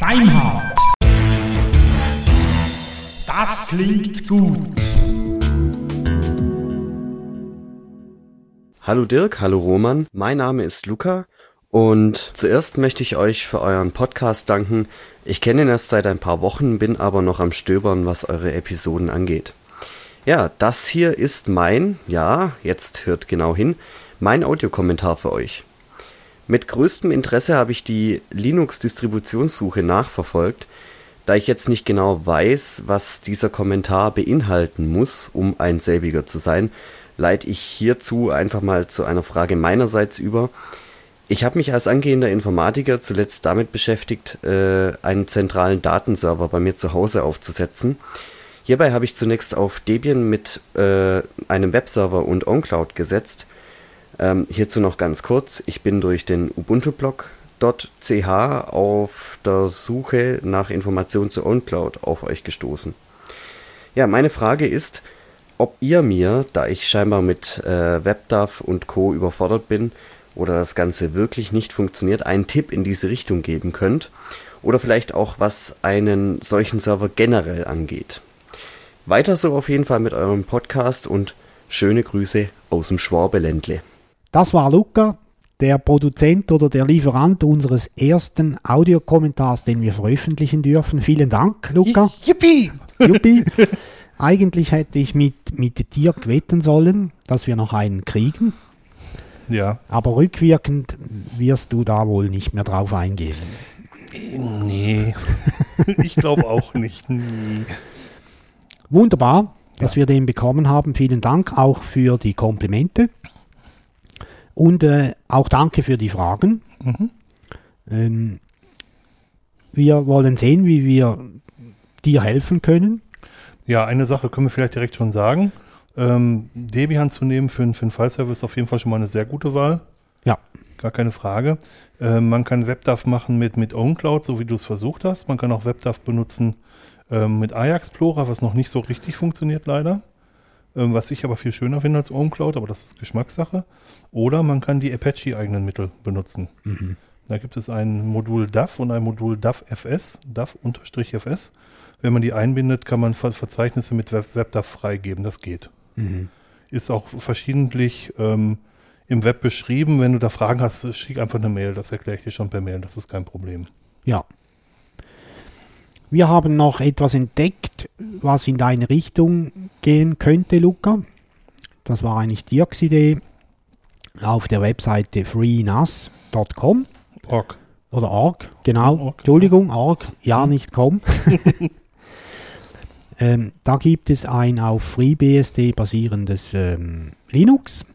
Deimhardt. Das klingt gut. Hallo Dirk, hallo Roman, mein Name ist Luca und zuerst möchte ich euch für euren Podcast danken. Ich kenne ihn erst seit ein paar Wochen, bin aber noch am Stöbern, was eure Episoden angeht. Ja, das hier ist mein, ja, jetzt hört genau hin, mein Audiokommentar für euch. Mit größtem Interesse habe ich die Linux-Distributionssuche nachverfolgt, da ich jetzt nicht genau weiß, was dieser Kommentar beinhalten muss, um ein selbiger zu sein, leite ich hierzu einfach mal zu einer Frage meinerseits über, ich habe mich als angehender Informatiker zuletzt damit beschäftigt, äh, einen zentralen Datenserver bei mir zu Hause aufzusetzen. Hierbei habe ich zunächst auf Debian mit äh, einem Webserver und OnCloud gesetzt. Ähm, hierzu noch ganz kurz, ich bin durch den Ubuntu-Blog.ch auf der Suche nach Informationen zu OnCloud auf euch gestoßen. Ja, meine Frage ist, ob ihr mir, da ich scheinbar mit äh, WebDAV und Co. überfordert bin, oder das Ganze wirklich nicht funktioniert, einen Tipp in diese Richtung geben könnt oder vielleicht auch was einen solchen Server generell angeht. Weiter so auf jeden Fall mit eurem Podcast und schöne Grüße aus dem Schwabeländle. Das war Luca, der Produzent oder der Lieferant unseres ersten Audiokommentars, den wir veröffentlichen dürfen. Vielen Dank, Luca. Yippie! Juppie. Eigentlich hätte ich mit, mit Dirk wetten sollen, dass wir noch einen kriegen. Ja. Aber rückwirkend wirst du da wohl nicht mehr drauf eingehen. Nee. ich glaube auch nicht. Nee. Wunderbar, dass Ja. wir den bekommen haben. Vielen Dank auch für die Komplimente. Und äh, auch danke für die Fragen. Mhm. Ähm, wir wollen sehen, wie wir dir helfen können. Ja, eine Sache können wir vielleicht direkt schon sagen. Ähm, Debian zu nehmen für, einen- für einen File-Server ist auf jeden Fall schon mal eine sehr gute Wahl. Ja. Gar keine Frage. Ähm, man kann WebDAV machen mit, mit OwnCloud, so wie du es versucht hast. Man kann auch WebDAV benutzen ähm, mit iExplorer, was noch nicht so richtig funktioniert leider. Ähm, was ich aber viel schöner finde als OwnCloud, aber das ist Geschmackssache. Oder man kann die Apache-eigenen Mittel benutzen. Da gibt es ein Modul DAV und ein Modul DAV-FS, DAV-FS. Wenn man die einbindet, kann man Ver Verzeichnisse mit Web WebDAV freigeben. Das geht. Ist auch verschiedentlich ähm, im Web beschrieben. Wenn du da Fragen hast, schick einfach eine Mail. Das erkläre ich dir schon per Mail. Das ist kein Problem. Ja. Wir haben noch etwas entdeckt, was in deine Richtung gehen könnte, Luca. Das war eigentlich Dirks Idee auf der Webseite freenas.com Org. oder org, genau. Org. Entschuldigung, org, ja, nicht com. ähm, da gibt es ein auf FreeBSD basierendes ähm, Linux,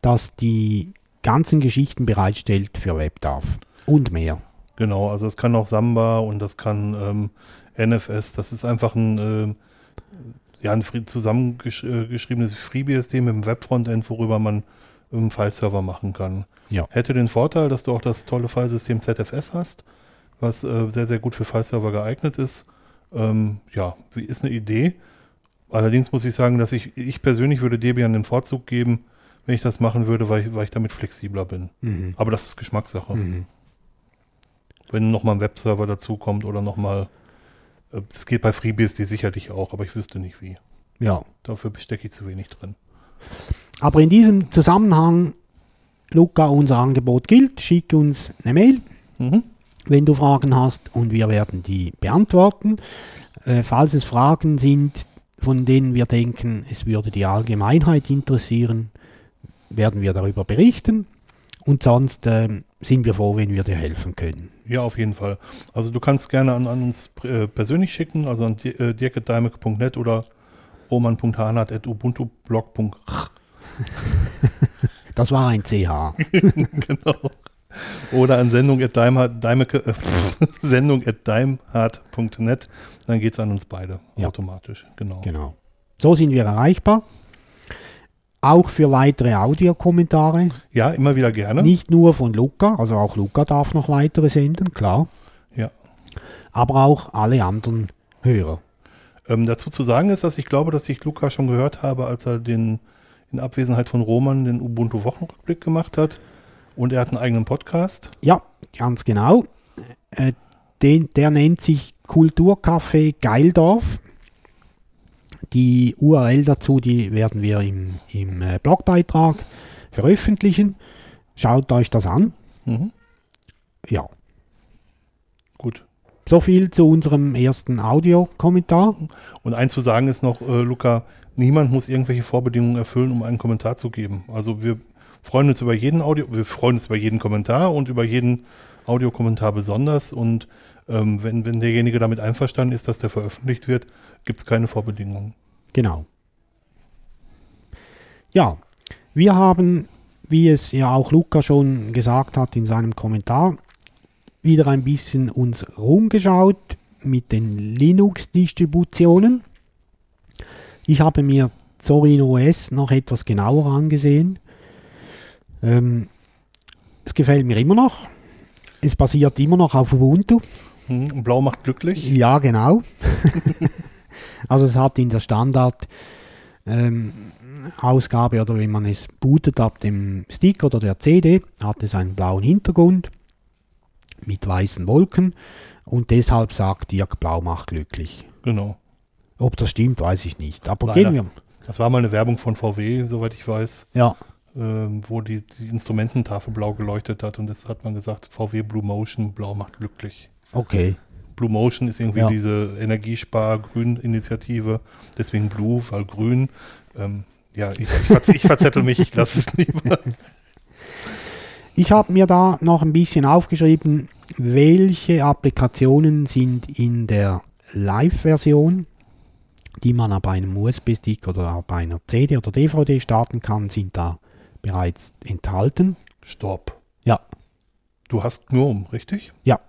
das die ganzen Geschichten bereitstellt für WebDAV und mehr. Genau, also es kann auch Samba und das kann ähm, NFS. Das ist einfach ein, ähm, ja, ein zusammengeschriebenes FreeBSD mit einem Webfrontend, worüber man einen File-Server machen kann. Ja. Hätte den Vorteil, dass du auch das tolle Filesystem ZFS hast, was äh, sehr, sehr gut für File-Server geeignet ist. Ähm, ja, ist eine Idee. Allerdings muss ich sagen, dass ich, ich persönlich würde Debian den Vorzug geben, wenn ich das machen würde, weil ich, weil ich damit flexibler bin. Mhm. Aber das ist Geschmackssache. Mhm. Wenn nochmal ein Webserver dazukommt oder nochmal, äh, das geht bei FreeBSD sicherlich auch, aber ich wüsste nicht wie. Ja. Dafür stecke ich zu wenig drin. Aber in diesem Zusammenhang, Luca, unser Angebot gilt. Schick uns eine Mail, Mhm. wenn du Fragen hast und wir werden die beantworten. Äh, falls es Fragen sind, von denen wir denken, es würde die Allgemeinheit interessieren, werden wir darüber berichten. Und sonst ähm, sind wir froh, wenn wir dir helfen können. Ja, auf jeden Fall. Also du kannst gerne an, an uns äh, persönlich schicken, also an äh, dirk.daimek.net oder roman.hanat.ubuntublog.ch Das war ein CH. genau. Oder an sendung at daimhard- daimeke- äh, sendung. Dann geht es an uns beide Ja. automatisch. Genau. Genau. So sind wir erreichbar. Auch für weitere Audiokommentare. Ja, immer wieder gerne. Nicht nur von Luca, also auch Luca darf noch weitere senden, klar. Ja. Aber auch alle anderen Hörer. Ähm, dazu zu sagen ist, dass ich glaube, dass ich Luca schon gehört habe, als er den in Abwesenheit von Roman den Ubuntu-Wochenrückblick gemacht hat. Und er hat einen eigenen Podcast. Ja, ganz genau. Äh, den, der nennt sich Kulturcafé Geildorf. Die URL dazu, die werden wir im, im äh, Blogbeitrag veröffentlichen. Schaut euch das an. Mhm. Ja, Gut. so viel zu unserem ersten Audiokommentar. Und eins zu sagen ist noch, äh, Luca, niemand muss irgendwelche Vorbedingungen erfüllen, um einen Kommentar zu geben. Also wir freuen uns über jeden Audio, wir freuen uns über jeden Kommentar und über jeden Audiokommentar besonders. Und ähm, wenn, wenn derjenige damit einverstanden ist, dass der veröffentlicht wird, gibt es keine Vorbedingungen. Genau. Ja, wir haben, wie es ja auch Luca schon gesagt hat in seinem Kommentar, wieder ein bisschen uns rumgeschaut mit den Linux-Distributionen. Ich habe mir Zorin OS noch etwas genauer angesehen. Ähm, es gefällt mir immer noch. Es basiert immer noch auf Ubuntu. Mhm. Blau macht glücklich. Ja, genau. also es hat in der Standard ähm, Ausgabe oder wenn man es bootet ab dem Stick oder der CD, hat es einen blauen Hintergrund mit weißen Wolken und deshalb sagt Dirk, blau macht glücklich. Genau. Ob das stimmt, weiß ich nicht. Aber Leider. gehen wir. Das war mal eine Werbung von VW, soweit ich weiß, Ja, ähm, wo die, die Instrumententafel blau geleuchtet hat und das hat man gesagt, VW Blue Motion, blau macht glücklich. okay. Blue Motion ist irgendwie Ja. diese Energiespar-Grün-Initiative, deswegen Blue, weil grün. Ähm, ja, ich, ich, ich verzettel mich, ich lasse es lieber. Ich habe mir da noch ein bisschen aufgeschrieben, welche Applikationen sind in der Live-Version, die man ab einem USB-Stick oder ab einer CD oder DVD starten kann, sind da bereits enthalten. Stopp. Ja, Du hast GNOME, richtig? ja,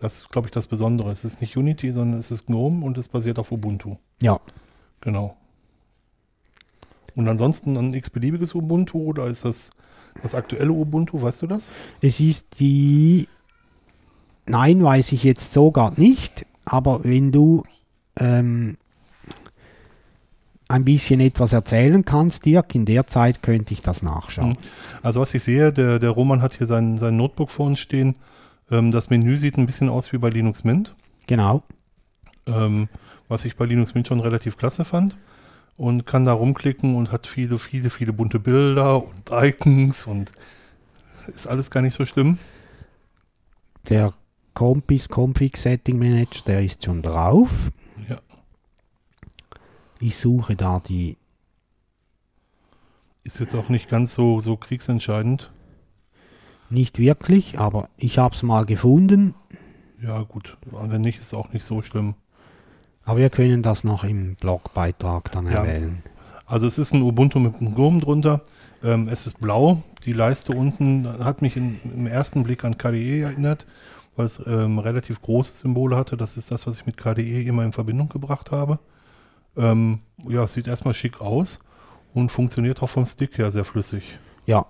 Das ist, glaube ich, das Besondere. Es ist nicht Unity, sondern es ist GNOME und es basiert auf Ubuntu. ja. Genau. Und ansonsten ein x-beliebiges Ubuntu oder ist das das aktuelle Ubuntu, weißt du das? Es ist die. Nein, weiß ich jetzt so gar nicht, aber wenn du ähm, ein bisschen etwas erzählen kannst, Dirk, in der Zeit könnte ich das nachschauen. Also was ich sehe, der, der Roman hat hier sein, sein Notebook vor uns stehen. Ähm, das Menü sieht ein bisschen aus wie bei Linux Mint. Genau. ähm, was ich bei Linux Mint schon relativ klasse fand. Und kann da rumklicken und hat viele, viele, viele bunte Bilder und Icons und ist alles gar nicht so schlimm. Der Compis Config Setting Manager, der ist schon drauf. Ja. Ich suche da die. Ist jetzt auch nicht ganz so, so kriegsentscheidend. Nicht wirklich, aber ich habe es mal gefunden. Ja, gut. Und wenn nicht, ist auch nicht so schlimm. Aber wir können das noch im Blogbeitrag dann Ja. erwähnen. Also es ist ein Ubuntu mit einem GNOME drunter. Ähm, es ist blau. Die Leiste unten hat mich in, im ersten Blick an KDE erinnert, weil es ähm, relativ große Symbole hatte. Das ist das, was ich mit KDE immer in Verbindung gebracht habe. Ähm, ja, sieht erstmal schick aus und funktioniert auch vom Stick her sehr flüssig. Ja.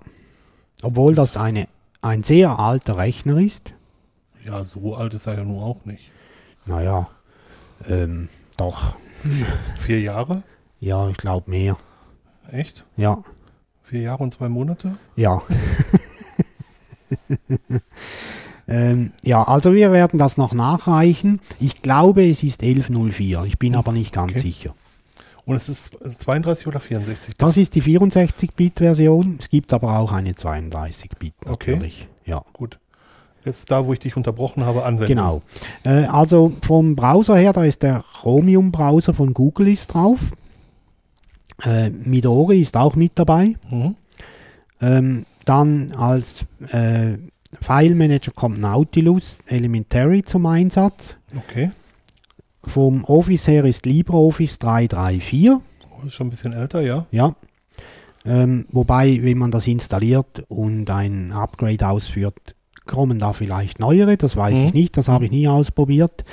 Obwohl das eine, ein sehr alter Rechner ist. Ja, so alt ist er ja nun auch nicht. Naja, ähm, doch. Vier Jahre? Ja, ich glaube mehr. Echt? Ja, Vier Jahre und zwei Monate? ja. ähm, ja, also wir werden das noch nachreichen. Ich glaube, es ist 1104. Ich bin aber nicht ganz Okay. sicher. Und es ist 32 oder 64? Das ist die 64-Bit-Version. Es gibt aber auch eine 32-Bit Okay. natürlich. Ja. Gut. Jetzt da, wo ich dich unterbrochen habe, anwenden. Genau. Äh, also vom Browser her, da ist der Chromium-Browser von Google ist drauf. Äh, Midori ist auch mit dabei. Mhm. Ähm, dann als äh, File Manager kommt Nautilus Elementary zum Einsatz. Okay. Vom Office her ist LibreOffice 334. Oh, ist schon ein bisschen älter, ja. Ja. Ähm, wobei, wenn man das installiert und ein Upgrade ausführt, kommen da vielleicht neuere, das weiß Mhm. ich nicht, das habe ich nie ausprobiert.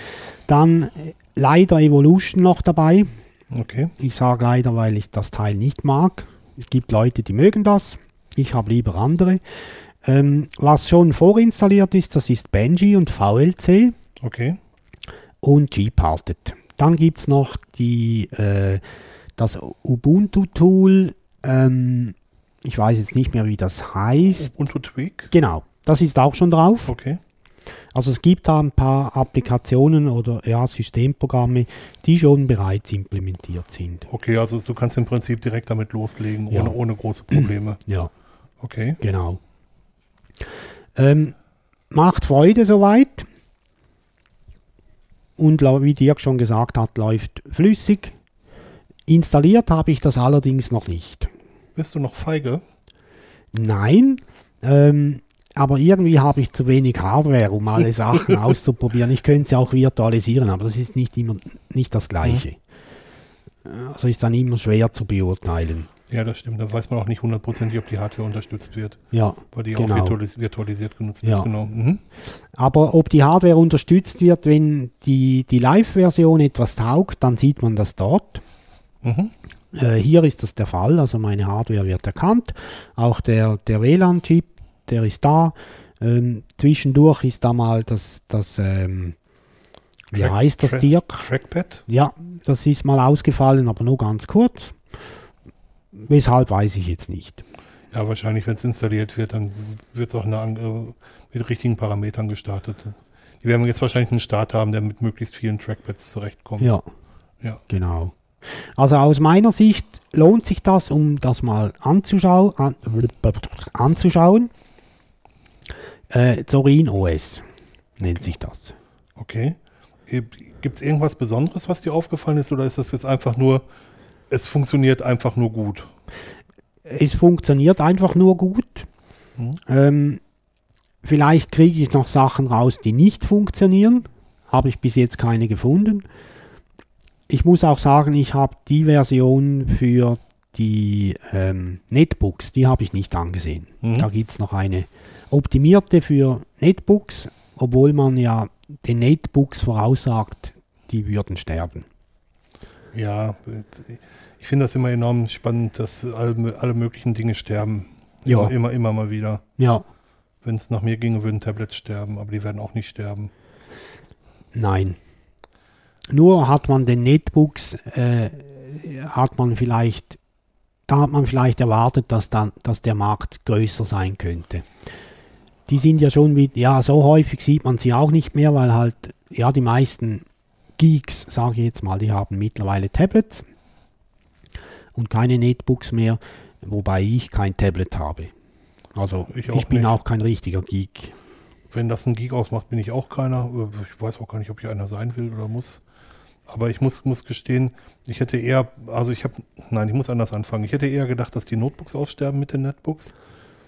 Dann äh, leider Evolution noch dabei. Okay. Ich sage leider, weil ich das Teil nicht mag. Es gibt Leute, die mögen das. Ich habe lieber andere. Ähm, was schon vorinstalliert ist, das ist Benji und VLC Okay. Und Gparted. Dann gibt es noch die, äh, das Ubuntu-Tool ähm, Ich weiß jetzt nicht mehr, wie das heißt. Ubuntu Tweak? Genau, das ist auch schon drauf. Okay. Also es gibt da ein paar Applikationen oder ja, Systemprogramme, die schon bereits implementiert sind. Okay, also du kannst im Prinzip direkt damit loslegen, Ja. ohne, ohne große Probleme. Ja, Okay. genau. Ähm, macht Freude soweit. Und wie Dirk schon gesagt hat, läuft flüssig. Installiert habe ich das allerdings noch nicht. Bist du noch feige? Nein, ähm, aber irgendwie habe ich zu wenig Hardware, um alle Sachen auszuprobieren. Ich könnte sie auch virtualisieren, aber das ist nicht immer nicht das Gleiche. Also ist dann immer schwer zu beurteilen. Ja, das stimmt. Da weiß man auch nicht hundertprozentig, ob die Hardware unterstützt wird, Ja, weil die auch Genau. virtualis virtualisiert genutzt wird. Ja. Genau. Mhm. aber ob die Hardware unterstützt wird, wenn die, die Live-Version etwas taugt, dann sieht man das dort. Mhm. Äh, hier ist das der Fall, also meine Hardware wird erkannt, auch der, der WLAN-Chip, der ist da. Ähm, zwischendurch ist da mal das, das ähm, wie heißt das, Dirk? Trackpad? Ja, das ist mal ausgefallen, aber nur ganz kurz. Weshalb weiß ich jetzt nicht. Ja, wahrscheinlich, wenn es installiert wird, dann wird es auch eine, äh, mit richtigen Parametern gestartet. Die werden jetzt wahrscheinlich einen Start haben, der mit möglichst vielen Trackpads zurechtkommt. Ja, Ja. genau. Also aus meiner Sicht lohnt sich das, um das mal anzuschau an, anzuschauen. Äh, Zorin OS nennt sich das. Okay. Gibt es irgendwas Besonderes, was dir aufgefallen ist, oder ist das jetzt einfach nur, es funktioniert einfach nur gut? Es funktioniert einfach nur gut. Mhm. Ähm, vielleicht kriege ich noch Sachen raus, die nicht funktionieren. Habe ich bis jetzt keine gefunden. Ich muss auch sagen, ich habe die Version für die ähm, Netbooks, die habe ich nicht angesehen. Mhm. Da gibt es noch eine optimierte für Netbooks, obwohl man ja den Netbooks voraussagt, die würden sterben. Ja, ich finde das immer enorm spannend, dass alle, alle möglichen Dinge sterben. Ja. Immer, immer, immer mal wieder. Ja, Wenn es nach mir ginge, würden Tablets sterben, aber die werden auch nicht sterben. Nein. Nur hat man den Netbooks, äh, hat man vielleicht, da hat man vielleicht erwartet, dass, dann, dass der Markt größer sein könnte. Die sind ja schon, wie, ja, so häufig sieht man sie auch nicht mehr, weil halt, ja, die meisten Geeks, sage ich jetzt mal, die haben mittlerweile Tablets und keine Netbooks mehr, wobei ich kein Tablet habe. Also Ich ich, auch bin nicht. auch kein richtiger Geek. Wenn das ein Geek ausmacht, bin ich auch keiner. Ich weiß auch gar nicht, ob ich einer sein will oder muss. Aber ich muss, muss gestehen, ich hätte eher, also ich habe, nein, ich muss anders anfangen. Ich hätte eher gedacht, dass die Notebooks aussterben mit den Netbooks,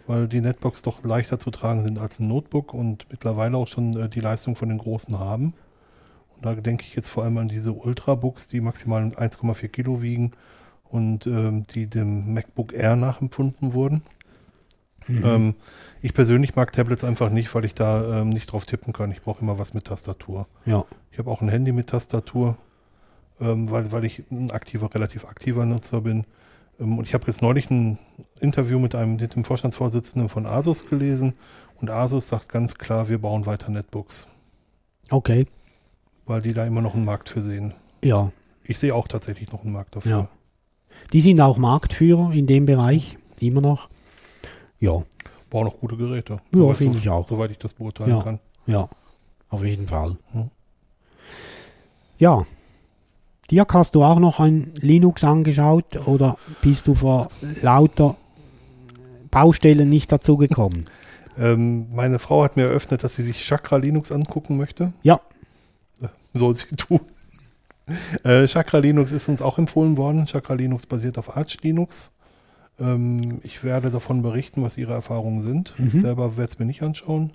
weil die Netbooks doch leichter zu tragen sind als ein Notebook und mittlerweile auch schon äh, die Leistung von den großen haben. Und da denke ich jetzt vor allem an diese Ultrabooks, die maximal 1,4 Kilo wiegen und ähm, die dem MacBook Air nachempfunden wurden. Ähm, ich persönlich mag Tablets einfach nicht, weil ich da ähm, nicht drauf tippen kann. Ich brauche immer was mit Tastatur. Ja, Ich habe auch ein Handy mit Tastatur, ähm, weil, weil ich ein aktiver, relativ aktiver Nutzer bin. Ähm, und ich habe jetzt neulich ein Interview mit einem mit dem Vorstandsvorsitzenden von Asus gelesen und Asus sagt ganz klar, wir bauen weiter Netbooks, okay. Weil die da immer noch einen Markt für sehen. Ja, Ich sehe auch tatsächlich noch einen Markt dafür. Ja. Die sind auch Marktführer in dem Bereich, immer noch. Ja, Bauen auch gute Geräte. Ja, finde ich auch. Soweit ich das beurteilen Ja. kann. ja, auf jeden Fall. Hm. Ja. Dirk, hast du auch noch ein Linux angeschaut oder bist du vor lauter Baustellen nicht dazu gekommen? Ähm, meine Frau hat mir eröffnet, dass sie sich Chakra Linux angucken möchte. Ja, Soll sie tun. Äh, Chakra Linux ist uns auch empfohlen worden. Chakra Linux basiert auf Arch Linux. Ähm, ich werde davon berichten, was ihre Erfahrungen sind. Mhm. Ich selber werde es mir nicht anschauen.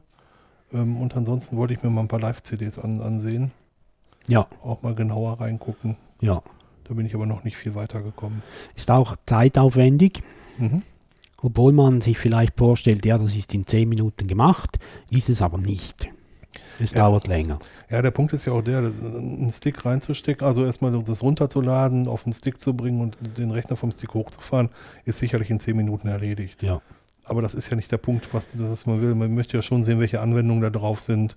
Ähm, und ansonsten wollte ich mir mal ein paar Live-CDs an, ansehen. ja, Auch mal genauer reingucken. ja. Da bin ich aber noch nicht viel weiter gekommen. Ist auch zeitaufwendig, Mhm. obwohl man sich vielleicht vorstellt, ja, das ist in 10 Minuten gemacht, ist es aber nicht. Es Ja. dauert länger. Ja, der Punkt ist ja auch der, einen Stick reinzustecken, also erstmal das runterzuladen, auf den Stick zu bringen und den Rechner vom Stick hochzufahren, ist sicherlich in 10 Minuten erledigt. Ja. Aber das ist ja nicht der Punkt, was, was man will. Man möchte ja schon sehen, welche Anwendungen da drauf sind,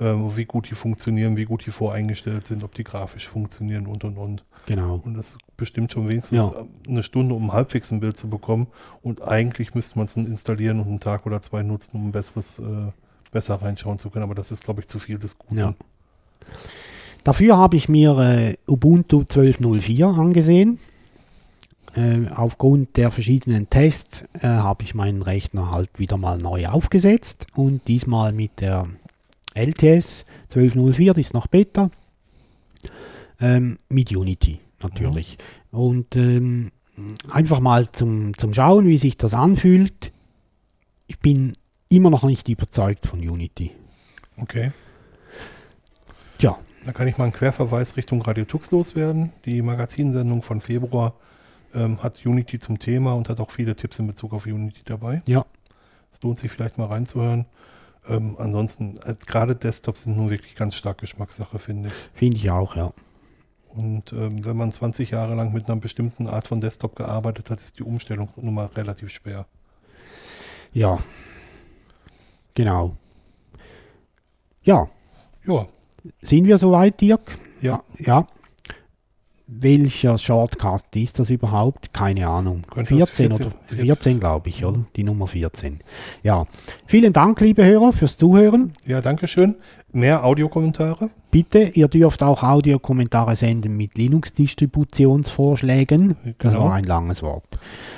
ähm, wie gut die funktionieren, wie gut die voreingestellt sind, ob die grafisch funktionieren und und und. Genau. Und das bestimmt schon wenigstens Ja. eine Stunde, um halbwegs ein Bild zu bekommen. Und eigentlich müsste man es installieren und einen Tag oder zwei nutzen, um ein besseres, äh, besser reinschauen zu können. Aber das ist, glaube ich, zu viel des Guten. Ja. Dafür habe ich mir äh, Ubuntu 12.04 angesehen. Äh, aufgrund der verschiedenen Tests äh, habe ich meinen Rechner halt wieder mal neu aufgesetzt und diesmal mit der LTS 12.04, die ist noch Beta, ähm, mit Unity natürlich. Und ähm, einfach mal zum, zum Schauen, wie sich das anfühlt. Ich bin immer noch nicht überzeugt von Unity. Okay. Tja, Da kann ich mal einen Querverweis Richtung Radio Tux loswerden. Die Magazinsendung von Februar ähm, hat Unity zum Thema und hat auch viele Tipps in Bezug auf Unity dabei. ja, Es lohnt sich vielleicht mal reinzuhören. Ähm, ansonsten, äh, gerade Desktops sind nun wirklich ganz stark Geschmackssache, finde ich. finde ich auch, ja. Und ähm, wenn man 20 Jahre lang mit einer bestimmten Art von Desktop gearbeitet hat, ist die Umstellung nun mal relativ schwer. Ja, genau. Ja, Ja, sind wir soweit, Dirk? ja. Ja. Welcher Shortcut ist das überhaupt? Keine Ahnung. Könnte das 14, 14 oder 14, glaube ich, oder? Die Nummer 14. Ja. Vielen Dank, liebe Hörer, fürs Zuhören. Ja, danke schön. Mehr Audiokommentare. Bitte, ihr dürft auch Audiokommentare senden mit Linux-Distributionsvorschlägen. Das Genau. war ein langes Wort.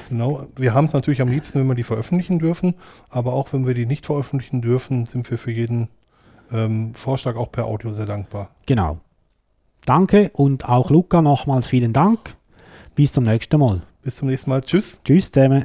Genau. Wir haben es natürlich am liebsten, wenn wir die veröffentlichen dürfen. Aber auch wenn wir die nicht veröffentlichen dürfen, sind wir für jeden ähm, Vorschlag auch per Audio sehr dankbar. Genau. Danke und auch Luca nochmals vielen Dank. Bis zum nächsten Mal. Bis zum nächsten Mal. Tschüss. Tschüss zusammen.